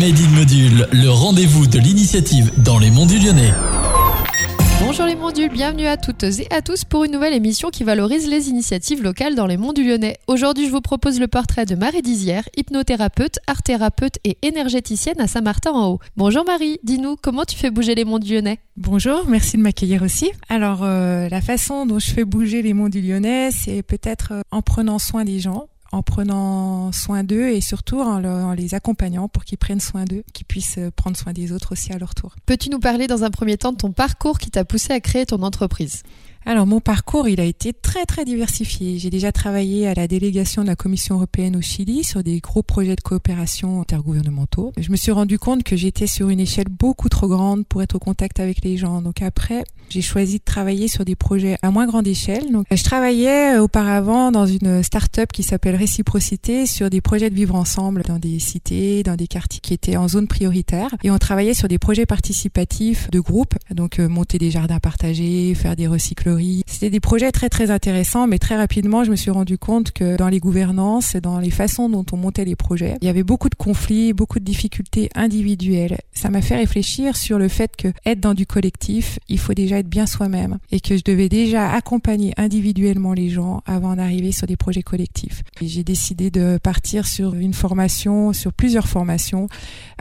Module, le rendez-vous de l'initiative dans les monts du Lyonnais. Bonjour les mondules, bienvenue à toutes et à tous pour une nouvelle émission qui valorise les initiatives locales dans les monts du Lyonnais. Aujourd'hui, je vous propose le portrait de Marie Dizière, hypnothérapeute, art-thérapeute et énergéticienne à Saint-Martin-en-Haut. Bonjour Marie, dis-nous, comment tu fais bouger les monts du Lyonnais? Bonjour, merci de m'accueillir aussi. Alors, euh, la façon dont je fais bouger les monts du Lyonnais, c'est peut-être euh, en prenant soin des gens, en prenant soin d'eux et surtout en, les accompagnant pour qu'ils prennent soin d'eux, qu'ils puissent euh, prendre soin des autres aussi à leur tour. Peux-tu nous parler dans un premier temps de ton parcours qui t'a poussé à créer ton entreprise? Alors mon parcours, il a été très très diversifié. J'ai déjà travaillé à la délégation de la Commission européenne au Chili sur des gros projets de coopération intergouvernementaux. Je me suis rendu compte que j'étais sur une échelle beaucoup trop grande pour être au contact avec les gens. Donc après, j'ai choisi de travailler sur des projets à moins grande échelle. Donc je travaillais euh, auparavant dans une start-up qui s'appelle Réciprocité sur des projets de vivre ensemble dans des cités, dans des quartiers qui étaient en zone prioritaire et on travaillait sur des projets participatifs de groupe, donc euh, monter des jardins partagés, faire des c'était des projets très très intéressants, mais très rapidement, je me suis rendu compte que dans les gouvernances, dans les façons dont on montait les projets, il y avait beaucoup de conflits, beaucoup de difficultés individuelles. Ça m'a fait réfléchir sur le fait que être dans du collectif, il faut déjà être bien soi-même et que je devais déjà accompagner individuellement les gens avant d'arriver sur des projets collectifs. J'ai décidé de partir sur une formation, sur plusieurs formations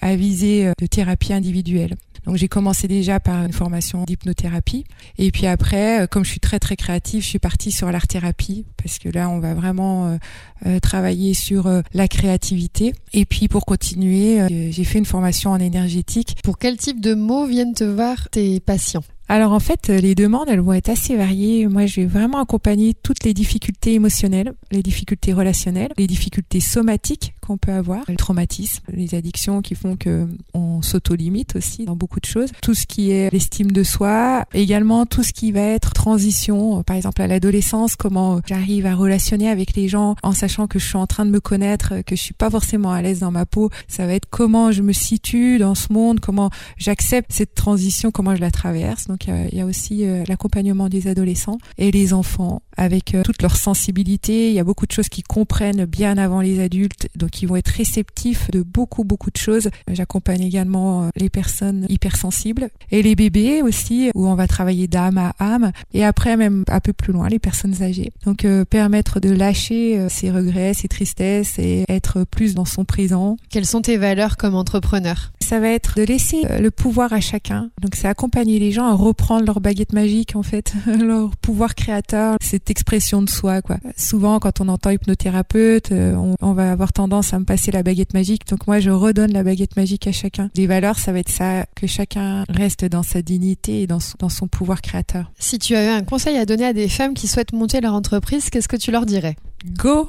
à viser euh, de thérapie individuelle. Donc j'ai commencé déjà par une formation d'hypnothérapie et puis après, euh, comme je suis très très créative, je suis partie sur l'art thérapie parce que là on va vraiment euh, euh, travailler sur la créativité. Et puis pour continuer, j'ai fait une formation en énergétique. Pour quel type de mots viennent te voir tes patients? Alors en fait, les demandes, elles vont être assez variées. Moi, je vais vraiment accompagner toutes les difficultés émotionnelles, les difficultés relationnelles, les difficultés somatiques qu'on peut avoir, le traumatisme, les addictions qui font que on s'auto-limite aussi dans beaucoup de choses, tout ce qui est l'estime de soi, également tout ce qui va être transition, par exemple à l'adolescence, comment j'arrive à relationner avec les gens en sachant que je suis en train de me connaître, que je suis pas forcément à l'aise dans ma peau, ça va être comment je me situe dans ce monde, comment j'accepte cette transition, comment je la traverse. Il y a aussi euh, l'accompagnement des adolescents et les enfants avec euh, toute leur sensibilité, il y a beaucoup de choses qu'ils comprennent bien avant les adultes, donc qui vont être réceptifs de beaucoup beaucoup de choses. J'accompagne également euh, les personnes hypersensibles et les bébés aussi où on va travailler d'âme à âme et après même un peu plus loin les personnes âgées. Donc euh, permettre de lâcher ses regrets, ses tristesses et être plus dans son présent. Quelles sont tes valeurs comme entrepreneur? Ça va être de laisser le pouvoir à chacun. Donc c'est accompagner les gens à reprendre leur baguette magique en fait, leur pouvoir créateur, cette expression de soi quoi. Souvent quand on entend hypnothérapeute, on, on va avoir tendance à me passer la baguette magique. Donc moi, je redonne la baguette magique à chacun. Les valeurs, ça va être ça, que chacun reste dans sa dignité et dans son, dans son pouvoir créateur. Si tu avais un conseil à donner à des femmes qui souhaitent monter leur entreprise, qu'est-ce que tu leur dirais? Go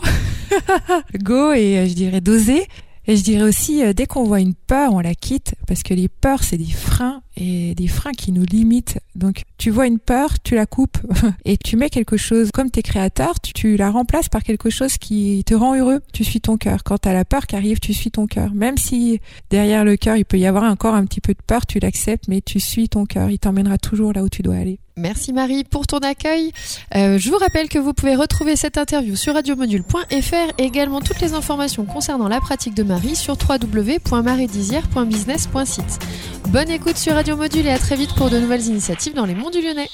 Go et euh, je dirais d'oser. Et je dirais aussi, euh, dès qu'on voit une peur, on la quitte, parce que les peurs, c'est des freins et des freins qui nous limitent. Donc, tu vois une peur, tu la coupes et tu mets quelque chose, comme t'es créateur, tu, tu, la remplaces par quelque chose qui te rend heureux. Tu suis ton cœur. Quand t'as la peur qui arrive, tu suis ton cœur. Même si derrière le cœur, il peut y avoir encore un petit peu de peur, tu l'acceptes, mais tu suis ton cœur. Il t'emmènera toujours là où tu dois aller. Merci Marie pour ton accueil. Euh, je vous rappelle que vous pouvez retrouver cette interview sur radiomodule.fr et également toutes les informations concernant la pratique de Marie sur www.mariedizière.business.site. Bonne écoute sur Radio Module et à très vite pour de nouvelles initiatives dans les monts du Lyonnais.